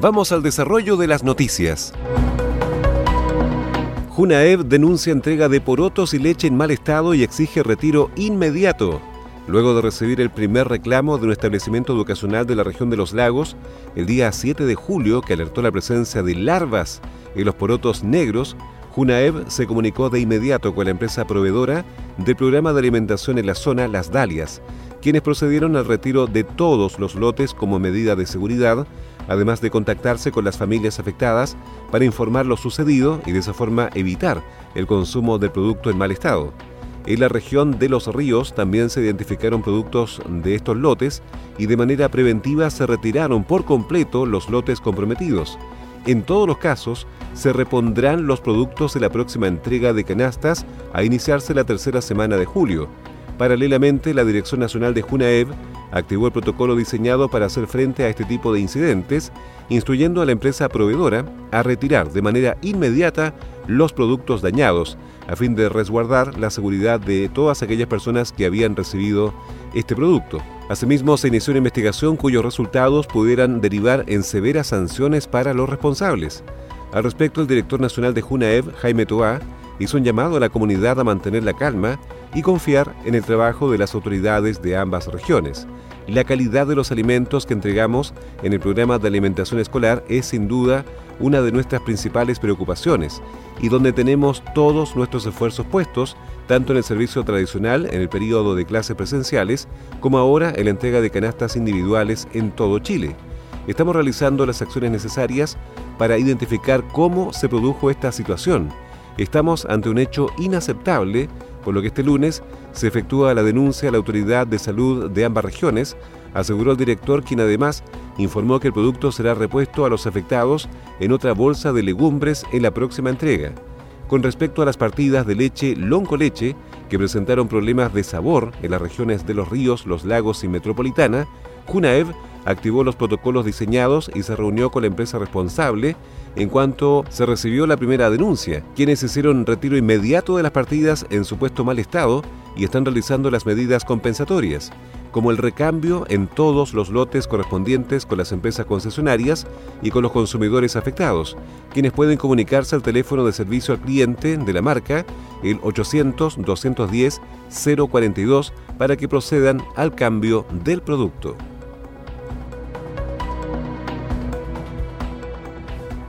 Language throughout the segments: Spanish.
Vamos al desarrollo de las noticias. Junaev denuncia entrega de porotos y leche en mal estado y exige retiro inmediato. Luego de recibir el primer reclamo de un establecimiento educacional de la región de los lagos, el día 7 de julio, que alertó la presencia de larvas en los porotos negros, Junaev se comunicó de inmediato con la empresa proveedora del programa de alimentación en la zona Las Dalias, quienes procedieron al retiro de todos los lotes como medida de seguridad, además de contactarse con las familias afectadas para informar lo sucedido y de esa forma evitar el consumo del producto en mal estado. En la región de los ríos también se identificaron productos de estos lotes y de manera preventiva se retiraron por completo los lotes comprometidos. En todos los casos, se repondrán los productos de la próxima entrega de canastas a iniciarse la tercera semana de julio. Paralelamente, la Dirección Nacional de Junaev activó el protocolo diseñado para hacer frente a este tipo de incidentes, instruyendo a la empresa proveedora a retirar de manera inmediata los productos dañados, a fin de resguardar la seguridad de todas aquellas personas que habían recibido este producto. Asimismo, se inició una investigación cuyos resultados pudieran derivar en severas sanciones para los responsables. Al respecto, el director nacional de Junaev, Jaime Toá, hizo un llamado a la comunidad a mantener la calma y confiar en el trabajo de las autoridades de ambas regiones. La calidad de los alimentos que entregamos en el programa de alimentación escolar es sin duda una de nuestras principales preocupaciones y donde tenemos todos nuestros esfuerzos puestos, tanto en el servicio tradicional en el periodo de clases presenciales, como ahora en la entrega de canastas individuales en todo Chile. Estamos realizando las acciones necesarias para identificar cómo se produjo esta situación. Estamos ante un hecho inaceptable, por lo que este lunes se efectúa la denuncia a la autoridad de salud de ambas regiones, aseguró el director, quien además informó que el producto será repuesto a los afectados en otra bolsa de legumbres en la próxima entrega. Con respecto a las partidas de leche Lonco Leche, que presentaron problemas de sabor en las regiones de los ríos, los lagos y metropolitana, Junaev activó los protocolos diseñados y se reunió con la empresa responsable en cuanto se recibió la primera denuncia, quienes hicieron retiro inmediato de las partidas en supuesto mal estado y están realizando las medidas compensatorias, como el recambio en todos los lotes correspondientes con las empresas concesionarias y con los consumidores afectados, quienes pueden comunicarse al teléfono de servicio al cliente de la marca, el 800-210-042, para que procedan al cambio del producto.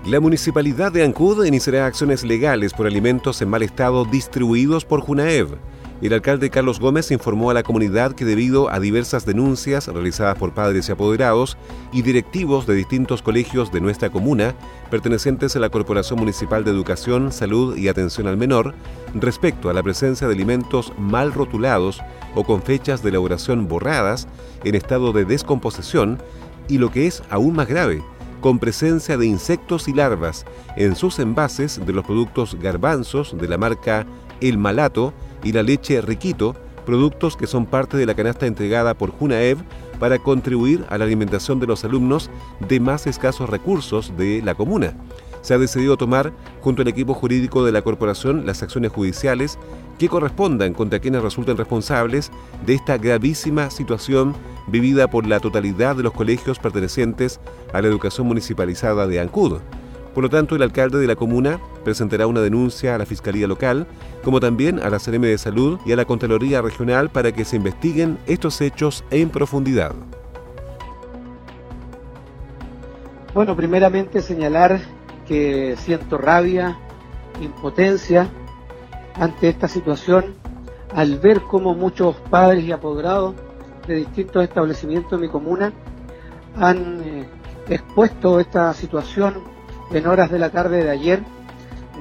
La Municipalidad de Ancud iniciará acciones legales por alimentos en mal estado distribuidos por Junaev. El alcalde Carlos Gómez informó a la comunidad que debido a diversas denuncias realizadas por padres y apoderados y directivos de distintos colegios de nuestra comuna, pertenecientes a la Corporación Municipal de Educación, Salud y Atención al Menor, respecto a la presencia de alimentos mal rotulados o con fechas de elaboración borradas en estado de descomposición y lo que es aún más grave, con presencia de insectos y larvas en sus envases de los productos garbanzos de la marca El Malato y la leche Riquito, productos que son parte de la canasta entregada por Junaev para contribuir a la alimentación de los alumnos de más escasos recursos de la comuna. Se ha decidido tomar, junto al equipo jurídico de la corporación, las acciones judiciales que correspondan contra quienes resulten responsables de esta gravísima situación vivida por la totalidad de los colegios pertenecientes a la educación municipalizada de Ancud. Por lo tanto, el alcalde de la comuna presentará una denuncia a la Fiscalía Local, como también a la CRM de Salud y a la Contraloría Regional para que se investiguen estos hechos en profundidad. Bueno, primeramente señalar que siento rabia, impotencia ante esta situación al ver cómo muchos padres y apoderados de distintos establecimientos de mi comuna han eh, expuesto esta situación en horas de la tarde de ayer,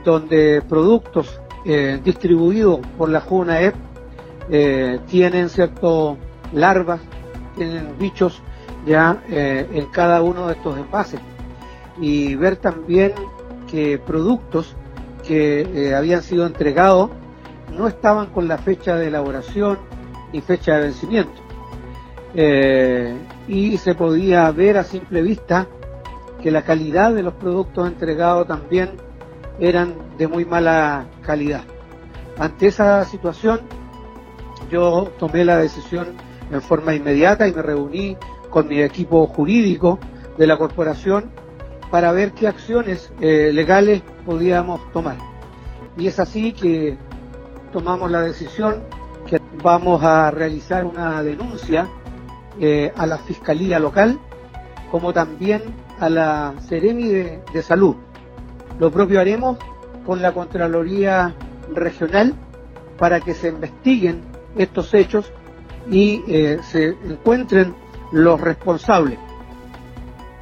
donde productos eh, distribuidos por la JUNAEP eh, tienen cierto larvas, tienen bichos ya en cada uno de estos envases. Y ver también que productos que habían sido entregados no estaban con la fecha de elaboración ni fecha de vencimiento. Eh, y se podía ver a simple vista que la calidad de los productos entregados también eran de muy mala calidad. Ante esa situación, yo tomé la decisión en forma inmediata y me reuní con mi equipo jurídico de la corporación para ver qué acciones eh, legales podíamos tomar. Y es así que tomamos la decisión que vamos a realizar una denuncia eh, a la Fiscalía Local, como también a la Seremi de, Salud. Lo propio haremos con la Contraloría Regional para que se investiguen estos hechos y eh, se encuentren los responsables.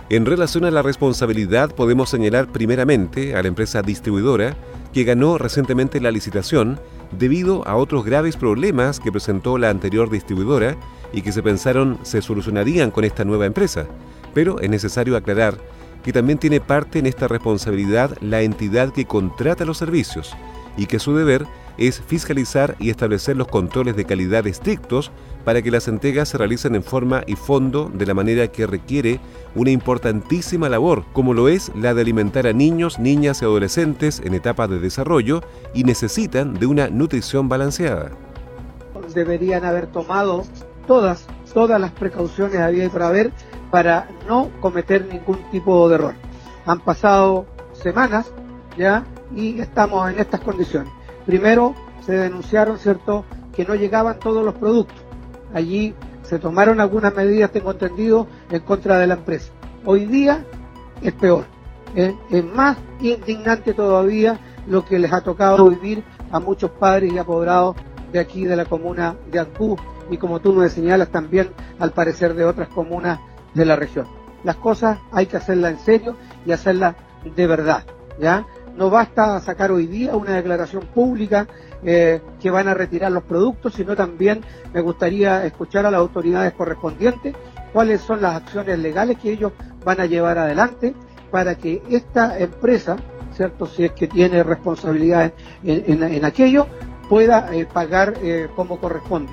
En relación a la responsabilidad, podemos señalar primeramente a la empresa distribuidora que ganó recientemente la licitación debido a otros graves problemas que presentó la anterior distribuidora y que se pensaron se solucionarían con esta nueva empresa. Pero es necesario aclarar que también tiene parte en esta responsabilidad la entidad que contrata los servicios y que su deber es fiscalizar y establecer los controles de calidad estrictos para que las entregas se realicen en forma y fondo de la manera que requiere una importantísima labor, como lo es la de alimentar a niños, niñas y adolescentes en etapa de desarrollo y necesitan de una nutrición balanceada. Deberían haber tomado todas, todas las precauciones había por haber para no cometer ningún tipo de error. Han pasado semanas ya y estamos en estas condiciones. Primero se denunciaron, ¿cierto?, que no llegaban todos los productos. Allí se tomaron algunas medidas, tengo entendido, en contra de la empresa. Hoy día es peor. ¿eh? Es más indignante todavía lo que les ha tocado vivir a muchos padres y apoderados de aquí de la comuna de Ancú y como tú me señalas también al parecer de otras comunas de la región. Las cosas hay que hacerlas en serio y hacerlas de verdad, ¿ya? No basta sacar hoy día una declaración pública eh, que van a retirar los productos, sino también me gustaría escuchar a las autoridades correspondientes cuáles son las acciones legales que ellos van a llevar adelante para que esta empresa, ¿cierto? Si es que tiene responsabilidades en, aquello, pueda eh, pagar eh, como corresponde.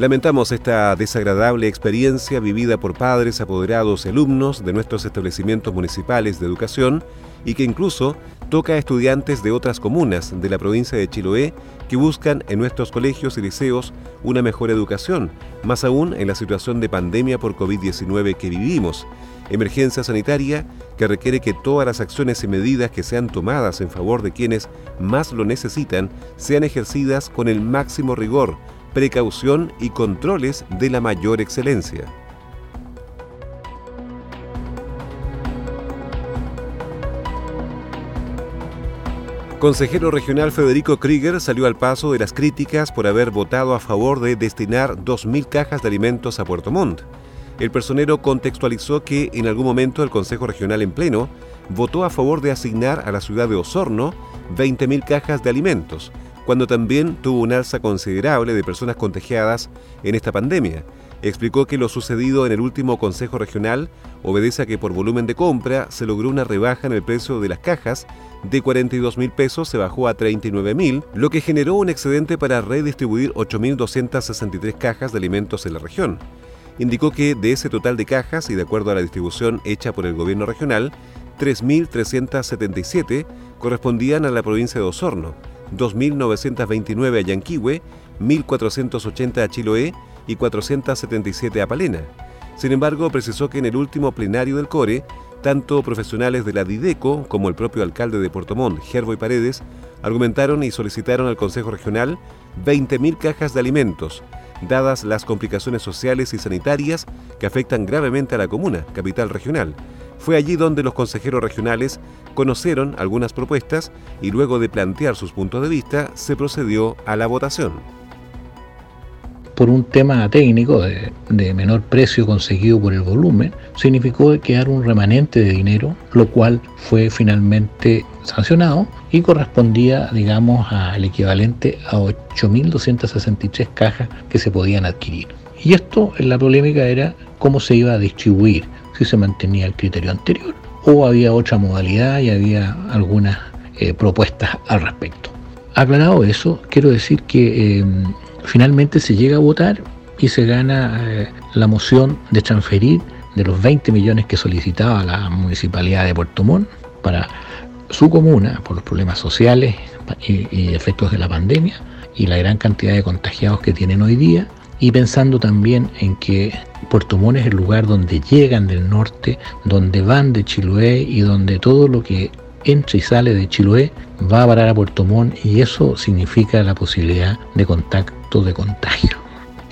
Lamentamos esta desagradable experiencia vivida por padres, apoderados y alumnos de nuestros establecimientos municipales de educación y que incluso toca a estudiantes de otras comunas de la provincia de Chiloé que buscan en nuestros colegios y liceos una mejor educación, más aún en la situación de pandemia por COVID-19 que vivimos, emergencia sanitaria que requiere que todas las acciones y medidas que sean tomadas en favor de quienes más lo necesitan sean ejercidas con el máximo rigor precaución y controles de la mayor excelencia. Consejero regional Federico Krieger salió al paso de las críticas por haber votado a favor de destinar 2.000 cajas de alimentos a Puerto Montt. El personero contextualizó que en algún momento el Consejo Regional en pleno votó a favor de asignar a la ciudad de Osorno 20.000 cajas de alimentos, cuando también tuvo un alza considerable de personas contagiadas en esta pandemia. Explicó que lo sucedido en el último Consejo Regional obedece a que por volumen de compra se logró una rebaja en el precio de las cajas, de 42 mil pesos se bajó a 39 mil, lo que generó un excedente para redistribuir 8.263 cajas de alimentos en la región. Indicó que de ese total de cajas y de acuerdo a la distribución hecha por el gobierno regional, 3.377 correspondían a la provincia de Osorno, 2.929 a Yanquihue, 1.480 a Chiloé y 477 a Palena. Sin embargo, precisó que en el último plenario del CORE, tanto profesionales de la DIDECO como el propio alcalde de Puerto Montt, Gerbo y Paredes, argumentaron y solicitaron al Consejo Regional 20.000 cajas de alimentos, dadas las complicaciones sociales y sanitarias que afectan gravemente a la comuna, capital regional, Fue allí donde los consejeros regionales conocieron algunas propuestas y luego de plantear sus puntos de vista se procedió a la votación. Por un tema técnico de, menor precio conseguido por el volumen, significó quedar un remanente de dinero, lo cual fue finalmente sancionado y correspondía, digamos, al equivalente a 8.263 cajas que se podían adquirir. Y esto, la polémica era cómo se iba a distribuir si se mantenía el criterio anterior o había otra modalidad y había algunas eh, propuestas al respecto. Aclarado eso, quiero decir que eh, finalmente se llega a votar y se gana eh, la moción de transferir de los 20 millones que solicitaba la municipalidad de Puerto Montt para su comuna por los problemas sociales y efectos de la pandemia y la gran cantidad de contagiados que tienen hoy día y pensando también en que Puerto Montt es el lugar donde llegan del norte, donde van de Chiloé y donde todo lo que entra y sale de Chiloé va a parar a Puerto Montt y eso significa la posibilidad de contacto de contagio.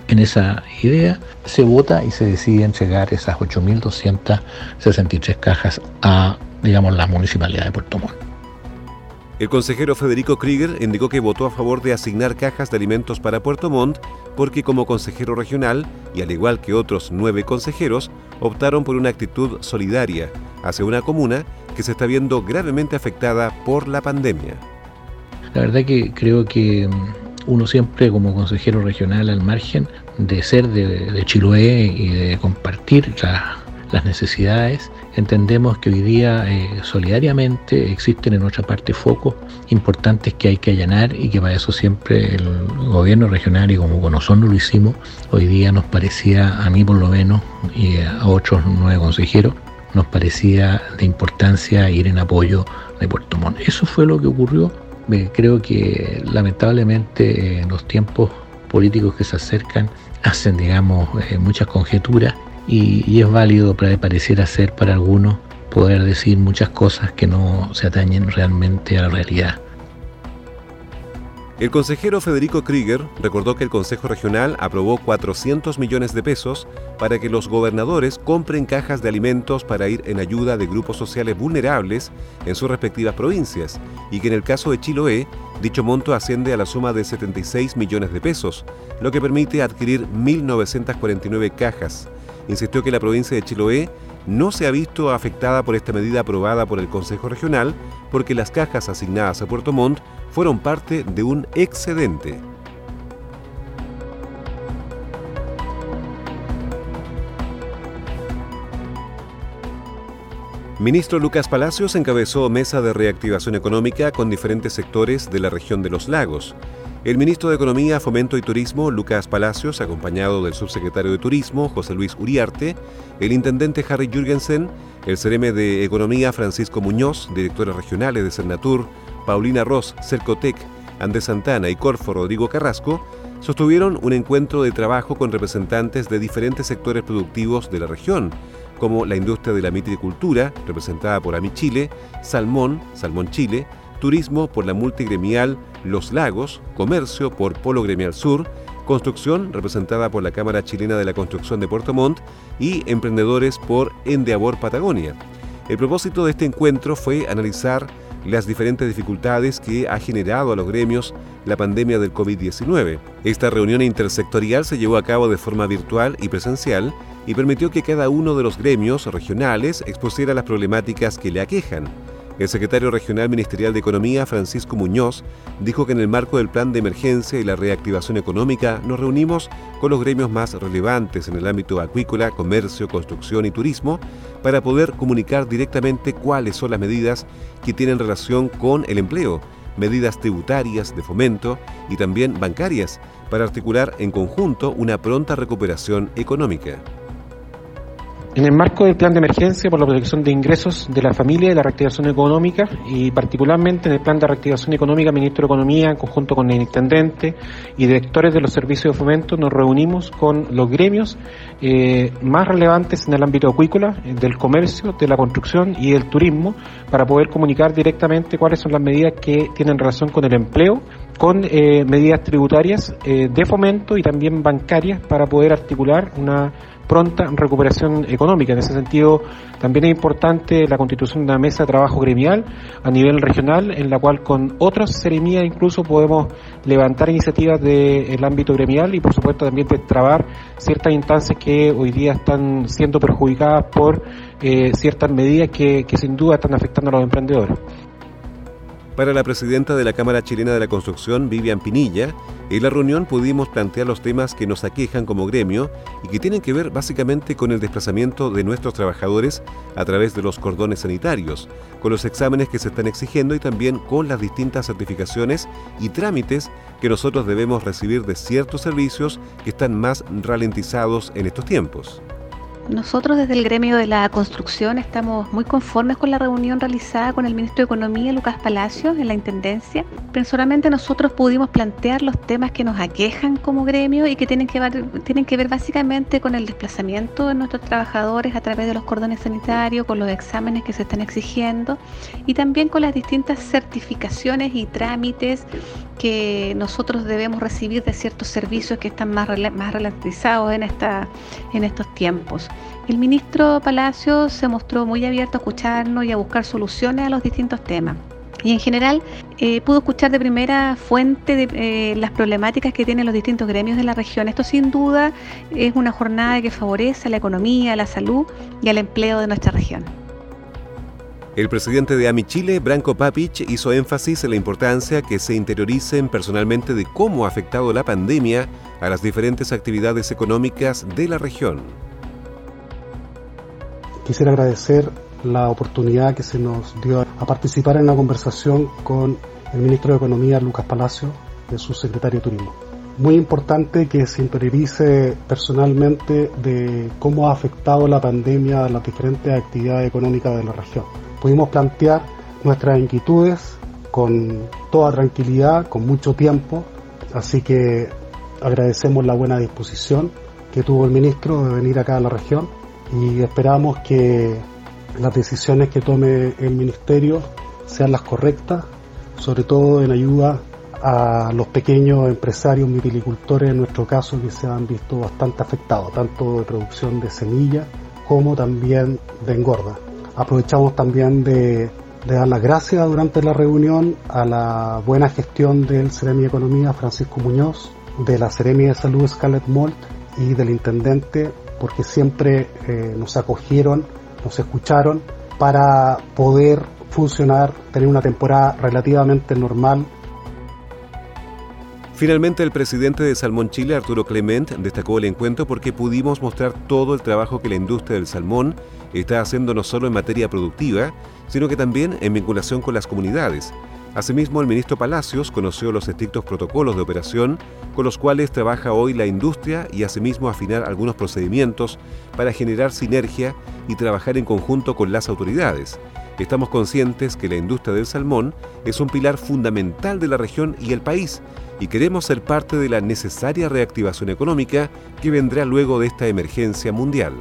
En esa idea se vota y se decide entregar esas 8.263 cajas a, digamos, la municipalidad de Puerto Montt. El consejero Federico Krieger indicó que votó a favor de asignar cajas de alimentos para Puerto Montt porque como consejero regional, y al igual que otros nueve consejeros, optaron por una actitud solidaria hacia una comuna que se está viendo gravemente afectada por la pandemia. La verdad que creo que mm, uno siempre como consejero regional al margen de ser de, Chiloé y de compartir las necesidades, Entendemos que hoy día eh, solidariamente existen en nuestra parte focos importantes que hay que allanar y que para eso siempre el gobierno regional y como con nosotros lo hicimos, hoy día nos parecía, a mí por lo menos y a otros nueve consejeros, nos parecía de importancia ir en apoyo de Puerto Montt. Eso fue lo que ocurrió. creo que lamentablemente en los tiempos políticos que se acercan hacen, digamos, eh, muchas conjeturas y, es válido, pareciera ser para algunos, poder decir muchas cosas que no se atañen realmente a la realidad. El consejero Federico Krieger recordó que el Consejo Regional aprobó 400 millones de pesos para que los gobernadores compren cajas de alimentos para ir en ayuda de grupos sociales vulnerables en sus respectivas provincias y que en el caso de Chiloé, dicho monto asciende a la suma de 76 millones de pesos, lo que permite adquirir 1.949 cajas insistió que la provincia de Chiloé no se ha visto afectada por esta medida aprobada por el Consejo Regional porque las cajas asignadas a Puerto Montt fueron parte de un excedente. Ministro Lucas Palacios encabezó mesa de reactivación económica con diferentes sectores de la región de los lagos. El ministro de Economía, Fomento y Turismo, Lucas Palacios, acompañado del subsecretario de Turismo, José Luis Uriarte, el intendente Harry Jürgensen, el CRM de Economía, Francisco Muñoz, directores regionales de Cernatur, Paulina Ross, Cercotec, Andrés Santana y Corfo Rodrigo Carrasco, sostuvieron un encuentro de trabajo con representantes de diferentes sectores productivos de la región, como la industria de la mitricultura, representada por Amichile, Salmón, Salmón Chile, Turismo por la multigremial Los Lagos, Comercio por Polo Gremial Sur, Construcción representada por la Cámara Chilena de la Construcción de Puerto Montt y Emprendedores por Endeavor Patagonia. El propósito de este encuentro fue analizar las diferentes dificultades que ha generado a los gremios la pandemia del COVID-19. Esta reunión intersectorial se llevó a cabo de forma virtual y presencial y permitió que cada uno de los gremios regionales expusiera las problemáticas que le aquejan. El secretario regional ministerial de Economía, Francisco Muñoz, dijo que en el marco del plan de emergencia y la reactivación económica nos reunimos con los gremios más relevantes en el ámbito acuícola, comercio, construcción y turismo para poder comunicar directamente cuáles son las medidas que tienen relación con el empleo, medidas tributarias de fomento y también bancarias para articular en conjunto una pronta recuperación económica. En el marco del plan de emergencia por la protección de ingresos de la familia y la reactivación económica, y particularmente en el plan de reactivación económica, Ministro de Economía, en conjunto con el intendente y directores de los servicios de fomento, nos reunimos con los gremios eh, más relevantes en el ámbito acuícola, eh, del comercio, de la construcción y del turismo, para poder comunicar directamente cuáles son las medidas que tienen relación con el empleo con eh, medidas tributarias eh, de fomento y también bancarias para poder articular una pronta recuperación económica. En ese sentido, también es importante la constitución de una mesa de trabajo gremial a nivel regional, en la cual con otras seremías incluso podemos levantar iniciativas del ámbito gremial y, por supuesto, también destrabar ciertas instancias que hoy día están siendo perjudicadas por eh, ciertas medidas que, que sin duda están afectando a los emprendedores. Para la presidenta de la Cámara Chilena de la Construcción, Vivian Pinilla, en la reunión pudimos plantear los temas que nos aquejan como gremio y que tienen que ver básicamente con el desplazamiento de nuestros trabajadores a través de los cordones sanitarios, con los exámenes que se están exigiendo y también con las distintas certificaciones y trámites que nosotros debemos recibir de ciertos servicios que están más ralentizados en estos tiempos. Nosotros desde el gremio de la construcción estamos muy conformes con la reunión realizada con el ministro de Economía, Lucas Palacios, en la Intendencia. Personalmente nosotros pudimos plantear los temas que nos aquejan como gremio y que tienen que tienen que ver básicamente con el desplazamiento de nuestros trabajadores a través de los cordones sanitarios, con los exámenes que se están exigiendo y también con las distintas certificaciones y trámites que nosotros debemos recibir de ciertos servicios que están más, más ralentizados en, esta, en estos tiempos. El ministro Palacio se mostró muy abierto a escucharnos y a buscar soluciones a los distintos temas. Y en general eh, pudo escuchar de primera fuente eh, las problemáticas que tienen los distintos gremios de la región. Esto sin duda es una jornada que favorece a la economía, a la salud y al empleo de nuestra región. El presidente de AMI Chile, Branco Papich, hizo énfasis en la importancia que se interioricen personalmente de cómo ha afectado la pandemia a las diferentes actividades económicas de la región. Quisiera agradecer la oportunidad que se nos dio a participar en la conversación con el ministro de Economía, Lucas Palacio, y su secretario de Turismo. Muy importante que se interiorice personalmente de cómo ha afectado la pandemia a las diferentes actividades económicas de la región pudimos plantear nuestras inquietudes con toda tranquilidad, con mucho tiempo, así que agradecemos la buena disposición que tuvo el ministro de venir acá a la región y esperamos que las decisiones que tome el ministerio sean las correctas, sobre todo en ayuda a los pequeños empresarios viticultores, en nuestro caso, que se han visto bastante afectados, tanto de producción de semillas como también de engorda. Aprovechamos también de, dar las gracias durante la reunión a la buena gestión del Ceremi Economía, Francisco Muñoz, de la Ceremi de Salud, Scarlett Molt, y del Intendente, porque siempre eh, nos acogieron, nos escucharon para poder funcionar, tener una temporada relativamente normal Finalmente, el presidente de Salmón Chile, Arturo Clement, destacó el encuentro porque pudimos mostrar todo el trabajo que la industria del salmón está haciendo no solo en materia productiva, sino que también en vinculación con las comunidades. Asimismo, el ministro Palacios conoció los estrictos protocolos de operación con los cuales trabaja hoy la industria y asimismo afinar algunos procedimientos para generar sinergia y trabajar en conjunto con las autoridades. Estamos conscientes que la industria del salmón es un pilar fundamental de la región y el país y queremos ser parte de la necesaria reactivación económica que vendrá luego de esta emergencia mundial.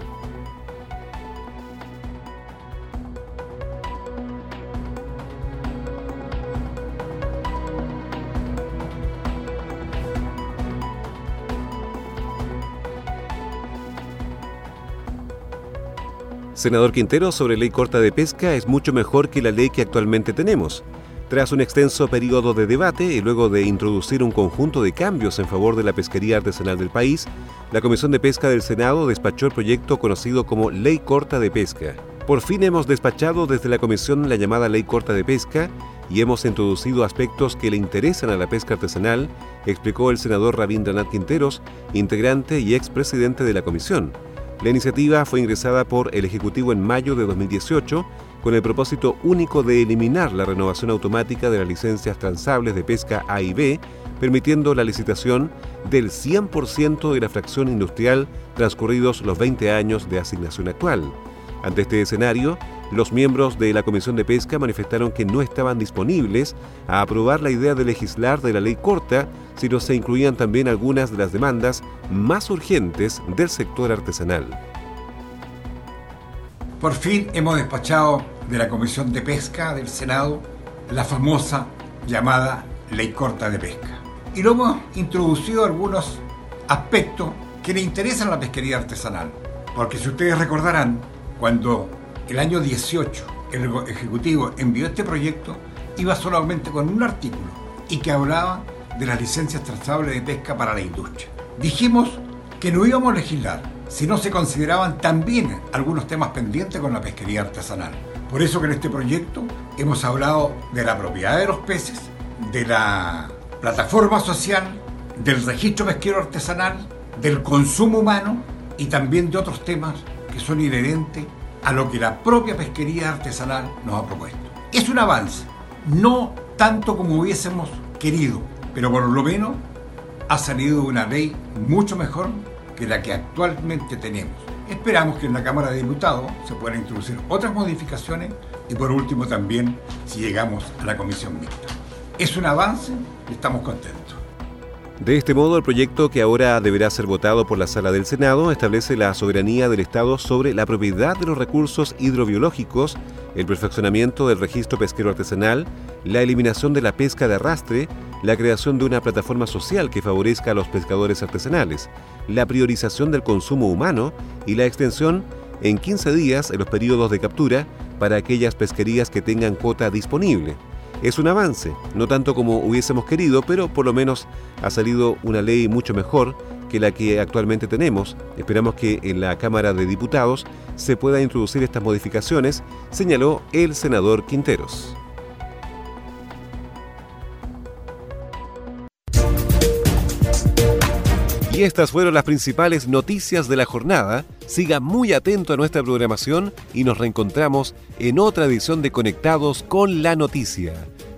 Senador Quintero, sobre ley corta de pesca es mucho mejor que la ley que actualmente tenemos. Tras un extenso periodo de debate y luego de introducir un conjunto de cambios en favor de la pesquería artesanal del país, la Comisión de Pesca del Senado despachó el proyecto conocido como Ley Corta de Pesca. Por fin hemos despachado desde la Comisión la llamada Ley Corta de Pesca y hemos introducido aspectos que le interesan a la pesca artesanal, explicó el senador Rabindranath Quinteros, integrante y expresidente de la Comisión. La iniciativa fue ingresada por el Ejecutivo en mayo de 2018 con el propósito único de eliminar la renovación automática de las licencias transables de pesca A y B, permitiendo la licitación del 100% de la fracción industrial transcurridos los 20 años de asignación actual. Ante este escenario, los miembros de la Comisión de Pesca manifestaron que no estaban disponibles a aprobar la idea de legislar de la ley corta, sino se incluían también algunas de las demandas más urgentes del sector artesanal. Por fin hemos despachado de la Comisión de Pesca del Senado la famosa llamada ley corta de pesca. Y lo hemos introducido algunos aspectos que le interesan a la pesquería artesanal. Porque si ustedes recordarán, cuando el año 18 el Ejecutivo envió este proyecto, iba solamente con un artículo y que hablaba de las licencias trazables de pesca para la industria. Dijimos que no íbamos a legislar si no se consideraban también algunos temas pendientes con la pesquería artesanal. Por eso que en este proyecto hemos hablado de la propiedad de los peces, de la plataforma social, del registro pesquero artesanal, del consumo humano y también de otros temas que son inherentes a lo que la propia pesquería artesanal nos ha propuesto. Es un avance, no tanto como hubiésemos querido, pero por lo menos ha salido una ley mucho mejor que la que actualmente tenemos. Esperamos que en la Cámara de Diputados se puedan introducir otras modificaciones y por último también si llegamos a la comisión mixta. Es un avance y estamos contentos. De este modo, el proyecto que ahora deberá ser votado por la Sala del Senado establece la soberanía del Estado sobre la propiedad de los recursos hidrobiológicos, el perfeccionamiento del registro pesquero artesanal, la eliminación de la pesca de arrastre, la creación de una plataforma social que favorezca a los pescadores artesanales, la priorización del consumo humano y la extensión en 15 días en los periodos de captura para aquellas pesquerías que tengan cuota disponible. Es un avance, no tanto como hubiésemos querido, pero por lo menos ha salido una ley mucho mejor que la que actualmente tenemos. Esperamos que en la Cámara de Diputados se pueda introducir estas modificaciones, señaló el senador Quinteros. Y estas fueron las principales noticias de la jornada. Siga muy atento a nuestra programación y nos reencontramos en otra edición de Conectados con la Noticia.